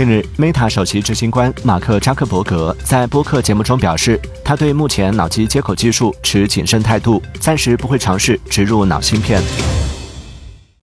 近日 meta 首席执行官马克扎克伯格在播客节目中表示他对目前脑机接口技术持谨慎态度暂时不会尝试植入脑芯片。